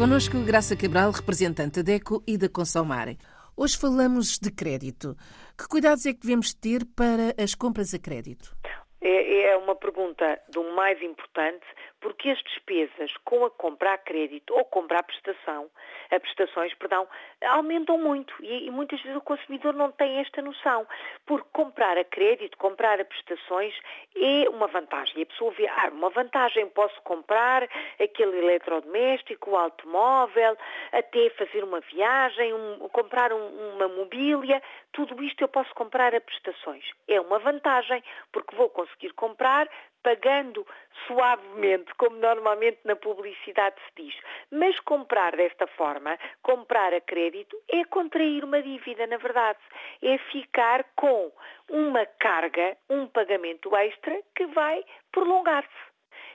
Conosco Graça Cabral, representante da DECO e da Consomare. Hoje falamos de crédito. Que cuidados é que devemos ter para as compras a crédito? É, é uma pergunta do mais importante, porque as despesas com a compra a crédito ou compra a prestação, a prestações, perdão, aumentam muito e, e, muitas vezes o consumidor não tem esta noção, porque comprar a crédito, comprar a prestações é uma vantagem. A pessoa vê, ah, uma vantagem, posso comprar aquele eletrodoméstico, o automóvel, até fazer uma viagem, um, comprar um, uma mobília, tudo isto eu posso comprar a prestações. É uma vantagem, porque vou conseguir comprar pagando suavemente, como normalmente na publicidade se diz. Mas comprar desta forma, comprar a crédito, é contrair uma dívida, na verdade. É ficar com uma carga, um pagamento extra que vai prolongar-se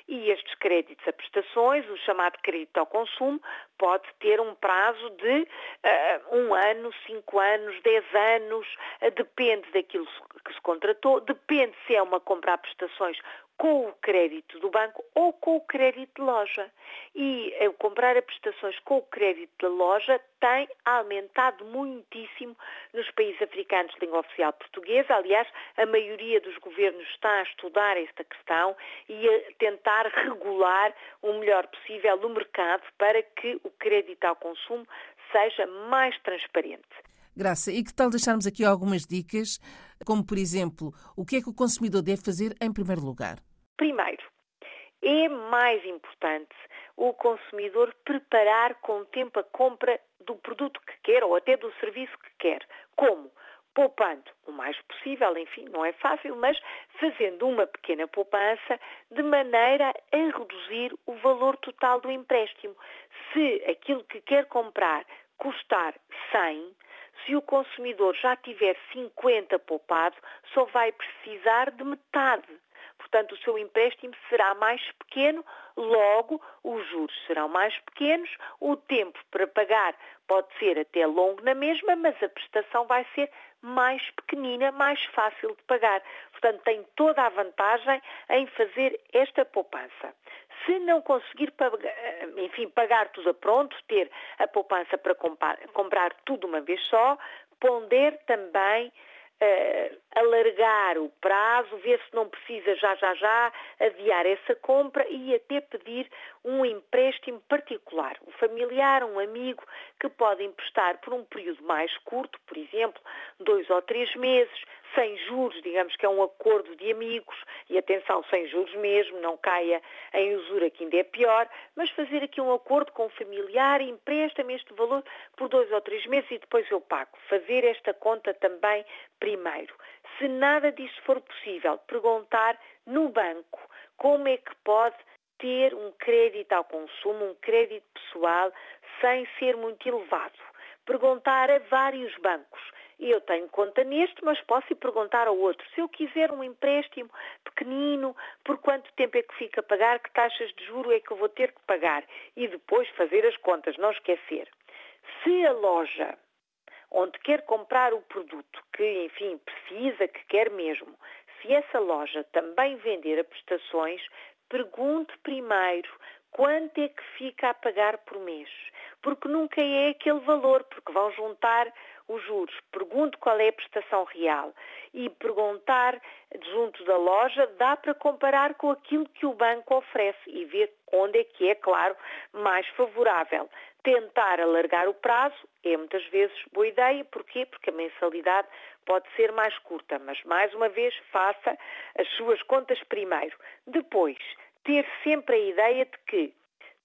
e estes créditos a prestações, o chamado crédito ao consumo, pode ter um prazo de uh, um ano, cinco anos, dez anos, uh, depende daquilo que se contratou, depende se é uma compra a prestações com o crédito do banco ou com o crédito de loja. E eu comprar a prestações com o crédito da loja tem aumentado muitíssimo nos países africanos de língua oficial portuguesa. Aliás, a maioria dos governos está a estudar esta questão e a tentar regular o melhor possível o mercado para que o crédito ao consumo seja mais transparente. Graça, e que tal deixarmos aqui algumas dicas, como por exemplo, o que é que o consumidor deve fazer em primeiro lugar? Primeiro, é mais importante o consumidor preparar com tempo a compra do produto que quer ou até do serviço que quer. Como? Poupando o mais possível, enfim, não é fácil, mas fazendo uma pequena poupança de maneira a reduzir o valor total do empréstimo. Se aquilo que quer comprar custar 100, se o consumidor já tiver 50 poupado, só vai precisar de metade. Portanto, o seu empréstimo será mais pequeno, logo os juros serão mais pequenos, o tempo para pagar pode ser até longo na mesma, mas a prestação vai ser mais pequenina, mais fácil de pagar. Portanto, tem toda a vantagem em fazer esta poupança. Se não conseguir enfim, pagar tudo a pronto, ter a poupança para comprar, comprar tudo uma vez só, ponder também uh, alargar o prazo, ver se não precisa já, já, já adiar essa compra e até pedir um empréstimo particular. Um familiar, um amigo que pode emprestar por um período mais curto, por exemplo, dois ou três meses, sem juros, digamos que é um acordo de amigos, e atenção, sem juros mesmo, não caia em usura que ainda é pior, mas fazer aqui um acordo com o familiar, empresta-me este valor por dois ou três meses e depois eu pago. Fazer esta conta também primeiro. Se nada disso for possível, perguntar no banco como é que pode ter um crédito ao consumo, um crédito pessoal, sem ser muito elevado. Perguntar a vários bancos. Eu tenho conta neste, mas posso perguntar ao outro. Se eu quiser um empréstimo pequenino, por quanto tempo é que fica a pagar, que taxas de juro é que eu vou ter que pagar? E depois fazer as contas, não esquecer. Se a loja onde quer comprar o produto que, enfim, precisa, que quer mesmo, se essa loja também vender a prestações, pergunte primeiro quanto é que fica a pagar por mês. Porque nunca é aquele valor, porque vão juntar os juros. Pergunte qual é a prestação real e perguntar junto da loja dá para comparar com aquilo que o banco oferece e ver onde é que é, claro, mais favorável. Tentar alargar o prazo é muitas vezes boa ideia. Porquê? Porque a mensalidade pode ser mais curta, mas mais uma vez faça as suas contas primeiro. Depois, ter sempre a ideia de que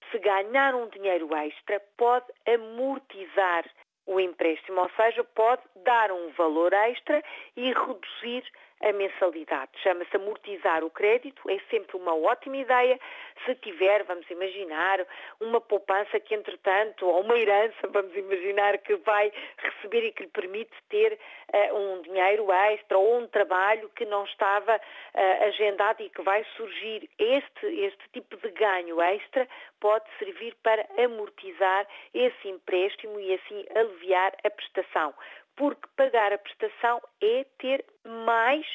se ganhar um dinheiro extra pode amortizar o empréstimo, ou seja, pode dar um valor extra e reduzir a mensalidade. Chama-se amortizar o crédito, é sempre uma ótima ideia. Se tiver, vamos imaginar, uma poupança que, entretanto, ou uma herança, vamos imaginar, que vai receber e que lhe permite ter uh, um dinheiro extra ou um trabalho que não estava uh, agendado e que vai surgir. Este, este tipo de ganho extra pode servir para amortizar esse empréstimo e assim aliviar a prestação porque pagar a prestação é ter mais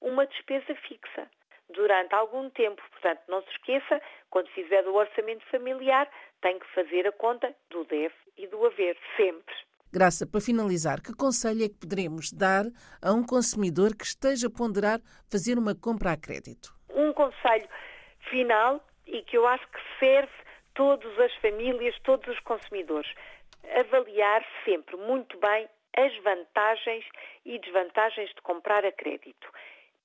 uma despesa fixa durante algum tempo. Portanto, não se esqueça, quando fizer o orçamento familiar, tem que fazer a conta do deve e do haver, sempre. Graça, para finalizar, que conselho é que poderemos dar a um consumidor que esteja a ponderar fazer uma compra a crédito? Um conselho final e que eu acho que serve todas as famílias, todos os consumidores. Avaliar sempre muito bem as vantagens e desvantagens de comprar a crédito.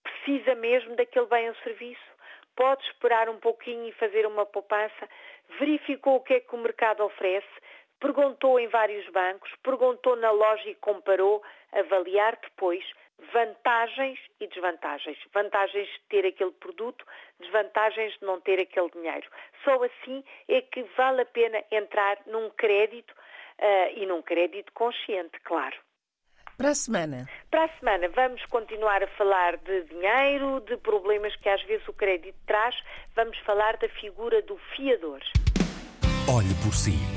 Precisa mesmo daquele bem ou serviço? Pode esperar um pouquinho e fazer uma poupança? Verificou o que é que o mercado oferece? Perguntou em vários bancos? Perguntou na loja e comparou? Avaliar depois vantagens e desvantagens. Vantagens de ter aquele produto, desvantagens de não ter aquele dinheiro. Só assim é que vale a pena entrar num crédito e num crédito consciente, claro. Para a semana? Para a semana vamos continuar a falar de dinheiro, de problemas que às vezes o crédito traz. Vamos falar da figura do fiador. Olhe por si.